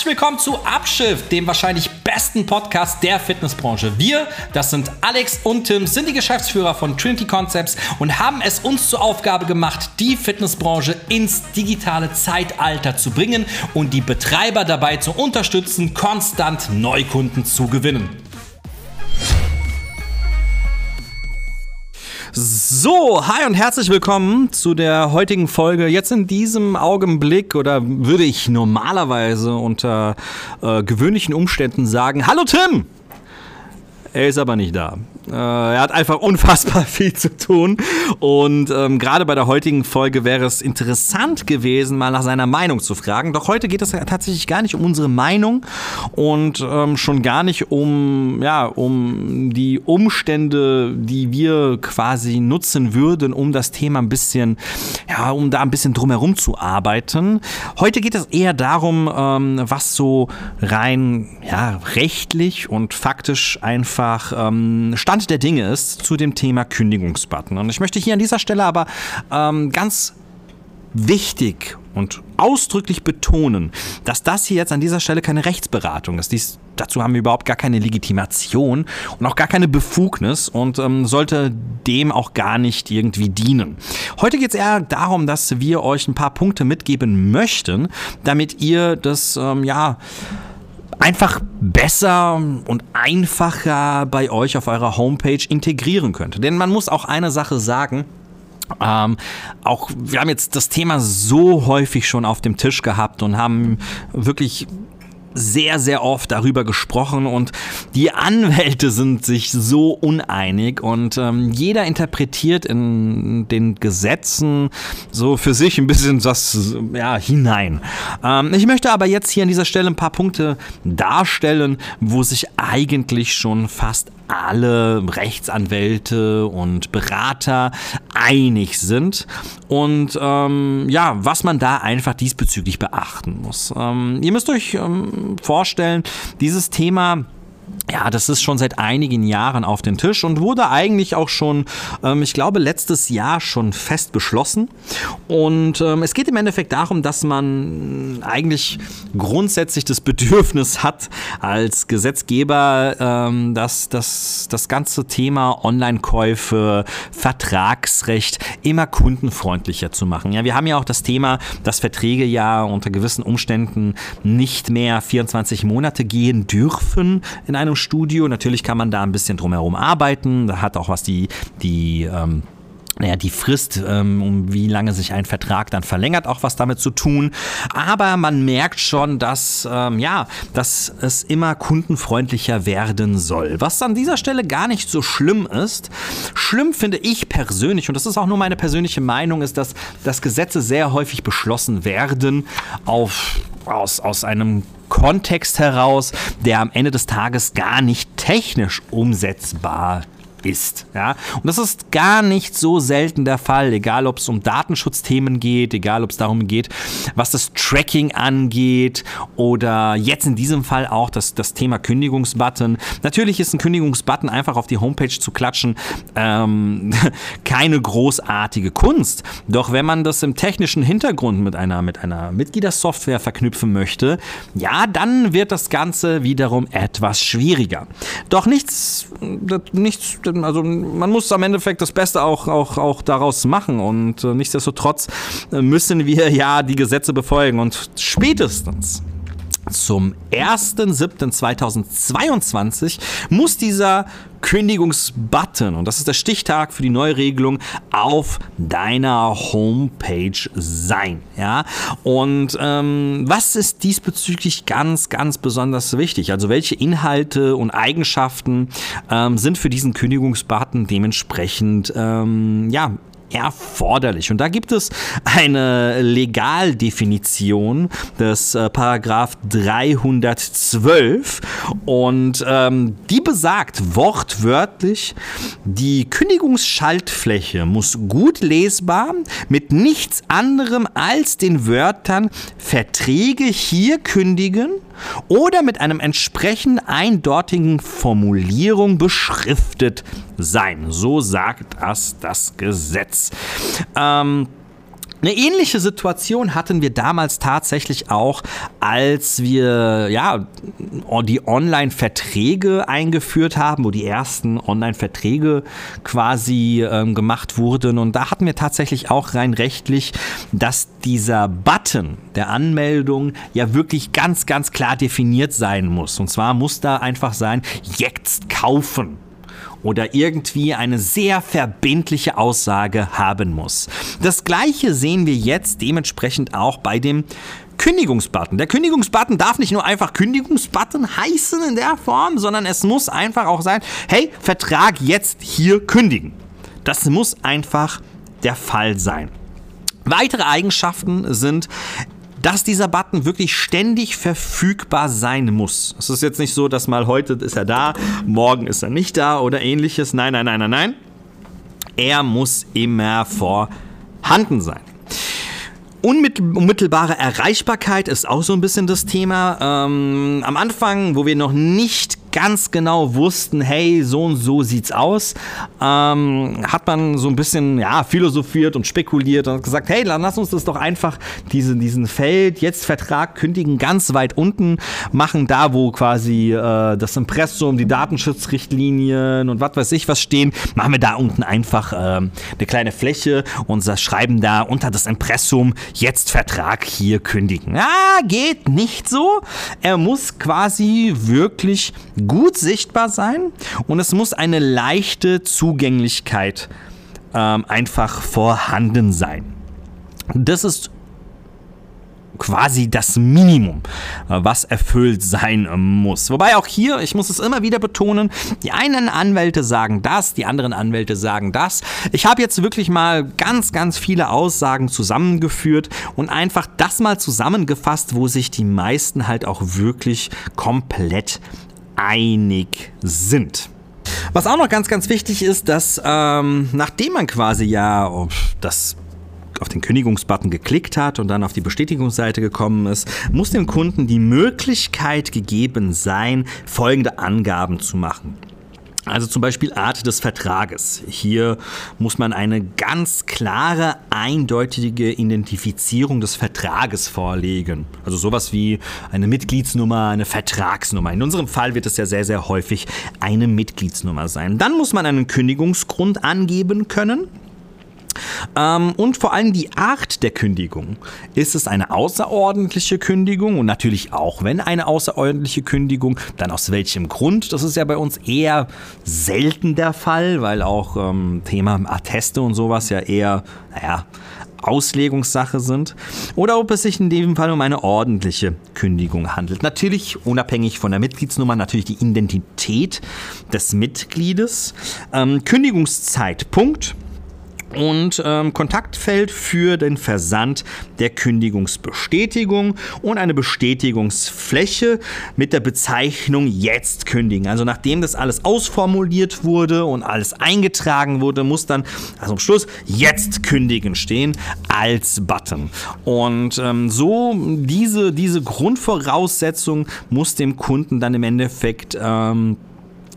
Herzlich willkommen zu Abschiff, dem wahrscheinlich besten Podcast der Fitnessbranche. Wir, das sind Alex und Tim, sind die Geschäftsführer von Trinity Concepts und haben es uns zur Aufgabe gemacht, die Fitnessbranche ins digitale Zeitalter zu bringen und die Betreiber dabei zu unterstützen, konstant Neukunden zu gewinnen. So, hi und herzlich willkommen zu der heutigen Folge. Jetzt in diesem Augenblick oder würde ich normalerweise unter äh, gewöhnlichen Umständen sagen, hallo Tim! Er ist aber nicht da. Äh, er hat einfach unfassbar viel zu tun. Und ähm, gerade bei der heutigen Folge wäre es interessant gewesen, mal nach seiner Meinung zu fragen. Doch heute geht es tatsächlich gar nicht um unsere Meinung und ähm, schon gar nicht um, ja, um die Umstände, die wir quasi nutzen würden, um das Thema ein bisschen, ja, um da ein bisschen drumherum zu arbeiten. Heute geht es eher darum, ähm, was so rein ja, rechtlich und faktisch einfach ähm, Stand der Dinge ist zu dem Thema Kündigungsbutton. Und ich möchte hier an dieser Stelle aber ähm, ganz wichtig und ausdrücklich betonen, dass das hier jetzt an dieser Stelle keine Rechtsberatung ist. Dies, dazu haben wir überhaupt gar keine Legitimation und auch gar keine Befugnis und ähm, sollte dem auch gar nicht irgendwie dienen. Heute geht es eher darum, dass wir euch ein paar Punkte mitgeben möchten, damit ihr das, ähm, ja, einfach besser und einfacher bei euch auf eurer Homepage integrieren könnt. Denn man muss auch eine Sache sagen, ähm, auch wir haben jetzt das Thema so häufig schon auf dem Tisch gehabt und haben wirklich sehr, sehr oft darüber gesprochen und die Anwälte sind sich so uneinig und ähm, jeder interpretiert in den Gesetzen so für sich ein bisschen das ja, hinein. Ähm, ich möchte aber jetzt hier an dieser Stelle ein paar Punkte darstellen, wo sich eigentlich schon fast alle Rechtsanwälte und Berater einig sind und ähm, ja, was man da einfach diesbezüglich beachten muss. Ähm, ihr müsst euch ähm, vorstellen, dieses Thema ja, das ist schon seit einigen Jahren auf den Tisch und wurde eigentlich auch schon, ähm, ich glaube, letztes Jahr schon fest beschlossen. Und ähm, es geht im Endeffekt darum, dass man eigentlich grundsätzlich das Bedürfnis hat, als Gesetzgeber, ähm, dass, dass das ganze Thema Online-Käufe, Vertragsrecht immer kundenfreundlicher zu machen. Ja, wir haben ja auch das Thema, dass Verträge ja unter gewissen Umständen nicht mehr 24 Monate gehen dürfen in einem Studio. Natürlich kann man da ein bisschen drumherum arbeiten. Da hat auch was die, die ähm, naja, die Frist, ähm, um wie lange sich ein Vertrag dann verlängert, auch was damit zu tun. Aber man merkt schon, dass, ähm, ja, dass es immer kundenfreundlicher werden soll. Was an dieser Stelle gar nicht so schlimm ist. Schlimm finde ich persönlich, und das ist auch nur meine persönliche Meinung, ist, dass, dass Gesetze sehr häufig beschlossen werden auf, aus, aus einem Kontext heraus, der am Ende des Tages gar nicht technisch umsetzbar ist. Ja? Und das ist gar nicht so selten der Fall, egal ob es um Datenschutzthemen geht, egal ob es darum geht, was das Tracking angeht oder jetzt in diesem Fall auch das, das Thema Kündigungsbutton. Natürlich ist ein Kündigungsbutton einfach auf die Homepage zu klatschen ähm, keine großartige Kunst. Doch wenn man das im technischen Hintergrund mit einer, mit einer Mitgliedersoftware verknüpfen möchte, ja, dann wird das Ganze wiederum etwas schwieriger. Doch nichts, nichts also man muss am Endeffekt das Beste auch, auch, auch daraus machen und äh, nichtsdestotrotz äh, müssen wir ja die Gesetze befolgen und spätestens zum 1.7.2022 muss dieser Kündigungsbutton, und das ist der Stichtag für die Neuregelung, auf deiner Homepage sein. Ja? Und ähm, was ist diesbezüglich ganz, ganz besonders wichtig? Also welche Inhalte und Eigenschaften ähm, sind für diesen Kündigungsbutton dementsprechend ähm, ja, erforderlich. Und da gibt es eine Legaldefinition des äh, Paragraph 312 und ähm, die besagt wortwörtlich, die Kündigungsschaltfläche muss gut lesbar mit nichts anderem als den Wörtern Verträge hier kündigen oder mit einem entsprechend eindeutigen Formulierung beschriftet sein. So sagt das das Gesetz. Ähm, Eine ähnliche Situation hatten wir damals tatsächlich auch, als wir ja die Online-Verträge eingeführt haben, wo die ersten Online-Verträge quasi ähm, gemacht wurden. Und da hatten wir tatsächlich auch rein rechtlich, dass dieser Button der Anmeldung ja wirklich ganz, ganz klar definiert sein muss. Und zwar muss da einfach sein, jetzt kaufen oder irgendwie eine sehr verbindliche Aussage haben muss. Das gleiche sehen wir jetzt dementsprechend auch bei dem Kündigungsbutton. Der Kündigungsbutton darf nicht nur einfach Kündigungsbutton heißen in der Form, sondern es muss einfach auch sein, hey, Vertrag jetzt hier kündigen. Das muss einfach der Fall sein. Weitere Eigenschaften sind, dass dieser Button wirklich ständig verfügbar sein muss. Es ist jetzt nicht so, dass mal heute ist er da, morgen ist er nicht da oder ähnliches. Nein, nein, nein, nein, nein. Er muss immer vorhanden sein. Unmittelbare Erreichbarkeit ist auch so ein bisschen das Thema. Ähm, am Anfang, wo wir noch nicht ganz genau wussten, hey, so und so sieht's aus, ähm, hat man so ein bisschen ja, philosophiert und spekuliert und gesagt, hey, dann lass uns das doch einfach diese, diesen Feld jetzt Vertrag kündigen ganz weit unten machen, da wo quasi äh, das Impressum, die Datenschutzrichtlinien und was weiß ich was stehen, machen wir da unten einfach äh, eine kleine Fläche und schreiben da unter das Impressum jetzt Vertrag hier kündigen. Ah, geht nicht so. Er muss quasi wirklich gut sichtbar sein und es muss eine leichte Zugänglichkeit ähm, einfach vorhanden sein. Das ist quasi das Minimum, äh, was erfüllt sein muss. Wobei auch hier, ich muss es immer wieder betonen, die einen Anwälte sagen das, die anderen Anwälte sagen das. Ich habe jetzt wirklich mal ganz, ganz viele Aussagen zusammengeführt und einfach das mal zusammengefasst, wo sich die meisten halt auch wirklich komplett einig sind. Was auch noch ganz, ganz wichtig ist, dass ähm, nachdem man quasi ja das auf den Kündigungsbutton geklickt hat und dann auf die Bestätigungsseite gekommen ist, muss dem Kunden die Möglichkeit gegeben sein, folgende Angaben zu machen. Also zum Beispiel Art des Vertrages. Hier muss man eine ganz klare, eindeutige Identifizierung des Vertrages vorlegen. Also sowas wie eine Mitgliedsnummer, eine Vertragsnummer. In unserem Fall wird es ja sehr, sehr häufig eine Mitgliedsnummer sein. Dann muss man einen Kündigungsgrund angeben können. Ähm, und vor allem die Art der Kündigung. Ist es eine außerordentliche Kündigung? Und natürlich auch, wenn eine außerordentliche Kündigung, dann aus welchem Grund? Das ist ja bei uns eher selten der Fall, weil auch ähm, Thema Atteste und sowas ja eher, naja, Auslegungssache sind oder ob es sich in dem Fall um eine ordentliche Kündigung handelt. Natürlich unabhängig von der Mitgliedsnummer, natürlich die Identität des Mitgliedes. Ähm, Kündigungszeitpunkt und ähm, Kontaktfeld für den Versand der Kündigungsbestätigung und eine Bestätigungsfläche mit der Bezeichnung jetzt kündigen. Also nachdem das alles ausformuliert wurde und alles eingetragen wurde, muss dann also am Schluss jetzt kündigen stehen als Button. Und ähm, so diese, diese Grundvoraussetzung muss dem Kunden dann im Endeffekt ähm,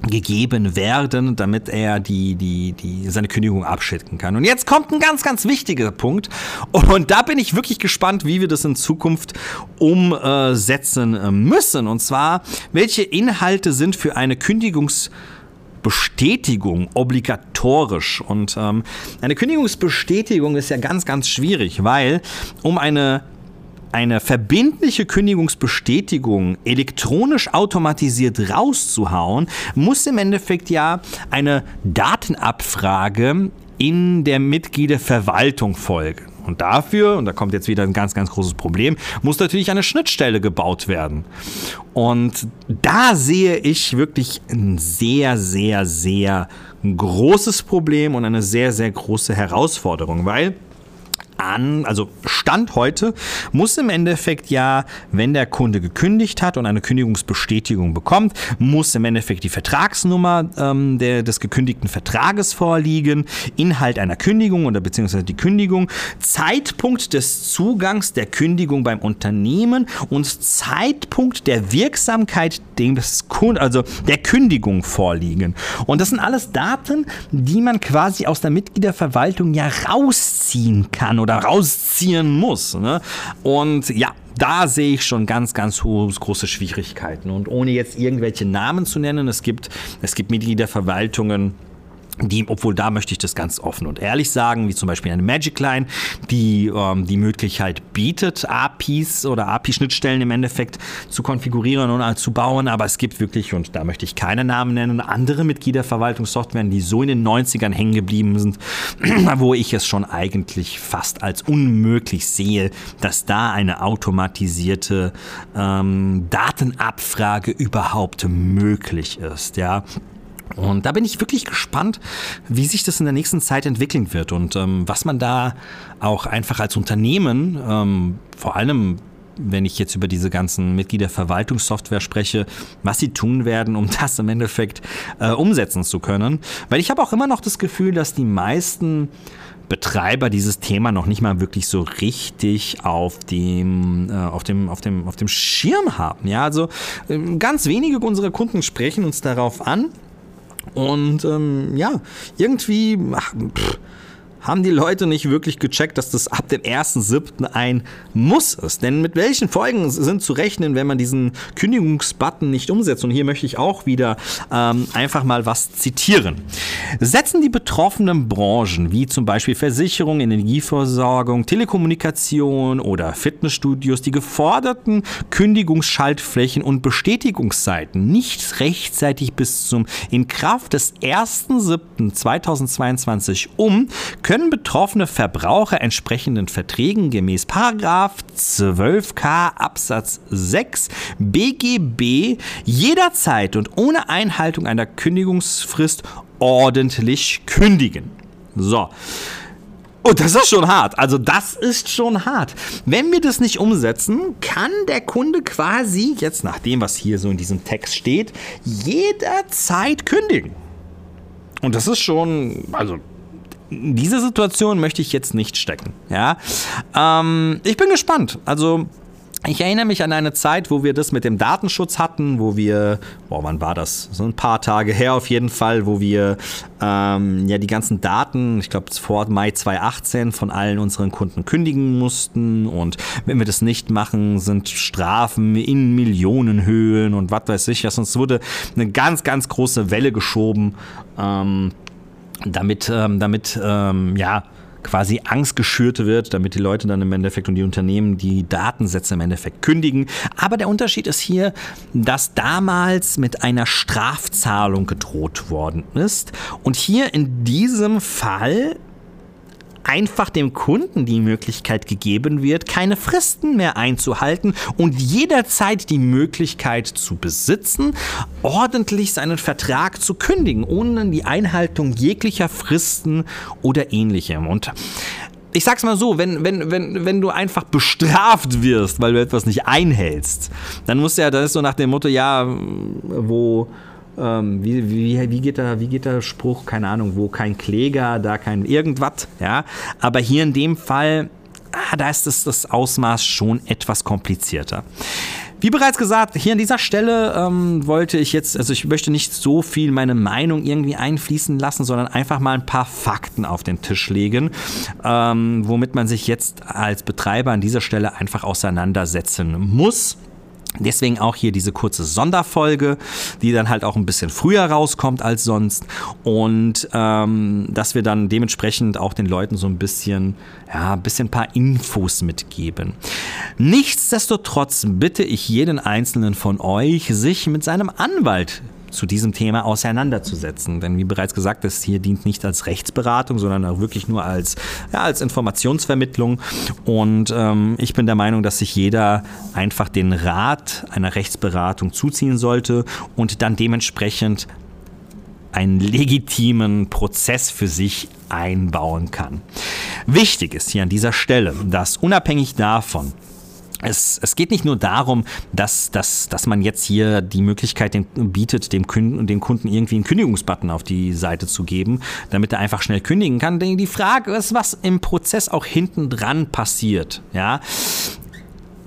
gegeben werden, damit er die, die, die, seine Kündigung abschicken kann. Und jetzt kommt ein ganz, ganz wichtiger Punkt. Und da bin ich wirklich gespannt, wie wir das in Zukunft umsetzen äh, müssen. Und zwar, welche Inhalte sind für eine Kündigungsbestätigung obligatorisch. Und ähm, eine Kündigungsbestätigung ist ja ganz, ganz schwierig, weil um eine eine verbindliche Kündigungsbestätigung elektronisch automatisiert rauszuhauen, muss im Endeffekt ja eine Datenabfrage in der Mitgliederverwaltung folgen. Und dafür, und da kommt jetzt wieder ein ganz, ganz großes Problem, muss natürlich eine Schnittstelle gebaut werden. Und da sehe ich wirklich ein sehr, sehr, sehr großes Problem und eine sehr, sehr große Herausforderung, weil an, also Stand heute, muss im Endeffekt ja, wenn der Kunde gekündigt hat und eine Kündigungsbestätigung bekommt, muss im Endeffekt die Vertragsnummer ähm, der, des gekündigten Vertrages vorliegen, Inhalt einer Kündigung oder beziehungsweise die Kündigung, Zeitpunkt des Zugangs der Kündigung beim Unternehmen und Zeitpunkt der Wirksamkeit des Kunden, also der Kündigung vorliegen. Und das sind alles Daten, die man quasi aus der Mitgliederverwaltung ja rausziehen kann oder oder rausziehen muss. Ne? Und ja, da sehe ich schon ganz, ganz große Schwierigkeiten. Und ohne jetzt irgendwelche Namen zu nennen, es gibt, es gibt Mitgliederverwaltungen, die, obwohl da möchte ich das ganz offen und ehrlich sagen, wie zum Beispiel eine Magic Line, die ähm, die Möglichkeit bietet, APIs oder API-Schnittstellen im Endeffekt zu konfigurieren und zu bauen. Aber es gibt wirklich, und da möchte ich keine Namen nennen, andere Mitgliederverwaltungssoftwaren, die so in den 90ern hängen geblieben sind, wo ich es schon eigentlich fast als unmöglich sehe, dass da eine automatisierte ähm, Datenabfrage überhaupt möglich ist. Ja. Und da bin ich wirklich gespannt, wie sich das in der nächsten Zeit entwickeln wird und ähm, was man da auch einfach als Unternehmen, ähm, vor allem wenn ich jetzt über diese ganzen Mitgliederverwaltungssoftware spreche, was sie tun werden, um das im Endeffekt äh, umsetzen zu können. Weil ich habe auch immer noch das Gefühl, dass die meisten Betreiber dieses Thema noch nicht mal wirklich so richtig auf dem, äh, auf dem, auf dem, auf dem Schirm haben. Ja, also äh, ganz wenige unserer Kunden sprechen uns darauf an und ähm, ja, irgendwie ach, pff, haben die Leute nicht wirklich gecheckt, dass das ab dem 1.7. ein Muss ist. Denn mit welchen Folgen sind zu rechnen, wenn man diesen Kündigungsbutton nicht umsetzt? Und hier möchte ich auch wieder ähm, einfach mal was zitieren. Setzen die betroffenen Branchen, wie zum Beispiel Versicherung, Energieversorgung, Telekommunikation oder Fitnessstudios, die geforderten Kündigungsschaltflächen und Bestätigungsseiten nicht rechtzeitig bis zum Inkraft des 1.7.2022 um, können können betroffene Verbraucher entsprechenden Verträgen gemäß 12k Absatz 6 BGB jederzeit und ohne Einhaltung einer Kündigungsfrist ordentlich kündigen. So. Und das ist schon hart. Also das ist schon hart. Wenn wir das nicht umsetzen, kann der Kunde quasi, jetzt nach dem, was hier so in diesem Text steht, jederzeit kündigen. Und das ist schon, also diese Situation möchte ich jetzt nicht stecken. Ja? Ähm, ich bin gespannt. Also ich erinnere mich an eine Zeit, wo wir das mit dem Datenschutz hatten, wo wir, boah, wann war das? So ein paar Tage her auf jeden Fall, wo wir ähm, ja die ganzen Daten, ich glaube vor Mai 2018 von allen unseren Kunden kündigen mussten und wenn wir das nicht machen, sind Strafen in Millionenhöhen und was weiß ich. Also es wurde eine ganz, ganz große Welle geschoben. Ähm, damit, ähm, damit ähm, ja, quasi Angst geschürt wird, damit die Leute dann im Endeffekt und die Unternehmen die Datensätze im Endeffekt kündigen. Aber der Unterschied ist hier, dass damals mit einer Strafzahlung gedroht worden ist. Und hier in diesem Fall einfach dem Kunden die Möglichkeit gegeben wird, keine Fristen mehr einzuhalten und jederzeit die Möglichkeit zu besitzen, ordentlich seinen Vertrag zu kündigen, ohne die Einhaltung jeglicher Fristen oder ähnlichem. Und ich sag's mal so, wenn, wenn, wenn, wenn du einfach bestraft wirst, weil du etwas nicht einhältst, dann musst du ja, dann ist so nach dem Motto, ja, wo, ähm, wie, wie, wie, geht der, wie geht der Spruch? Keine Ahnung, wo kein Kläger, da kein irgendwas. Ja? Aber hier in dem Fall, ah, da ist das, das Ausmaß schon etwas komplizierter. Wie bereits gesagt, hier an dieser Stelle ähm, wollte ich jetzt, also ich möchte nicht so viel meine Meinung irgendwie einfließen lassen, sondern einfach mal ein paar Fakten auf den Tisch legen, ähm, womit man sich jetzt als Betreiber an dieser Stelle einfach auseinandersetzen muss. Deswegen auch hier diese kurze Sonderfolge, die dann halt auch ein bisschen früher rauskommt als sonst. Und ähm, dass wir dann dementsprechend auch den Leuten so ein bisschen, ja, ein bisschen paar Infos mitgeben. Nichtsdestotrotz bitte ich jeden einzelnen von euch, sich mit seinem Anwalt zu diesem Thema auseinanderzusetzen. Denn wie bereits gesagt, das hier dient nicht als Rechtsberatung, sondern auch wirklich nur als, ja, als Informationsvermittlung. Und ähm, ich bin der Meinung, dass sich jeder einfach den Rat einer Rechtsberatung zuziehen sollte und dann dementsprechend einen legitimen Prozess für sich einbauen kann. Wichtig ist hier an dieser Stelle, dass unabhängig davon, es, es geht nicht nur darum, dass, dass, dass man jetzt hier die Möglichkeit den, bietet, dem, Kunden, dem Kunden irgendwie einen Kündigungsbutton auf die Seite zu geben, damit er einfach schnell kündigen kann. Denn die Frage ist, was im Prozess auch hinten dran passiert. Ja?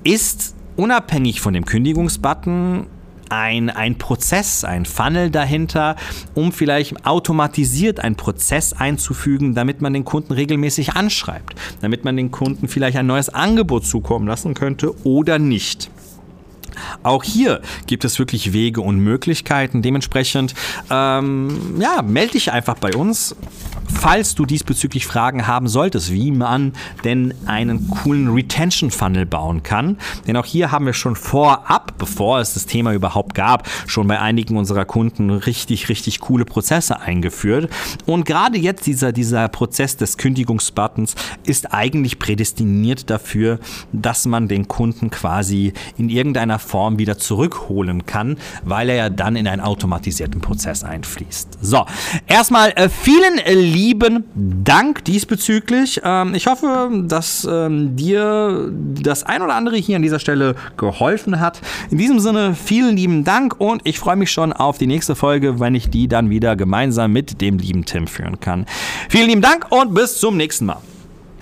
Ist unabhängig von dem Kündigungsbutton ein, ein Prozess, ein Funnel dahinter, um vielleicht automatisiert einen Prozess einzufügen, damit man den Kunden regelmäßig anschreibt, damit man den Kunden vielleicht ein neues Angebot zukommen lassen könnte oder nicht. Auch hier gibt es wirklich Wege und Möglichkeiten. Dementsprechend, ähm, ja, melde dich einfach bei uns falls du diesbezüglich Fragen haben solltest, wie man denn einen coolen Retention Funnel bauen kann. Denn auch hier haben wir schon vorab, bevor es das Thema überhaupt gab, schon bei einigen unserer Kunden richtig, richtig coole Prozesse eingeführt. Und gerade jetzt dieser, dieser Prozess des Kündigungsbuttons ist eigentlich prädestiniert dafür, dass man den Kunden quasi in irgendeiner Form wieder zurückholen kann, weil er ja dann in einen automatisierten Prozess einfließt. So, erstmal äh, vielen lieben lieben Dank diesbezüglich. Ähm, ich hoffe, dass ähm, dir das ein oder andere hier an dieser Stelle geholfen hat. In diesem Sinne, vielen lieben Dank und ich freue mich schon auf die nächste Folge, wenn ich die dann wieder gemeinsam mit dem lieben Tim führen kann. Vielen lieben Dank und bis zum nächsten Mal.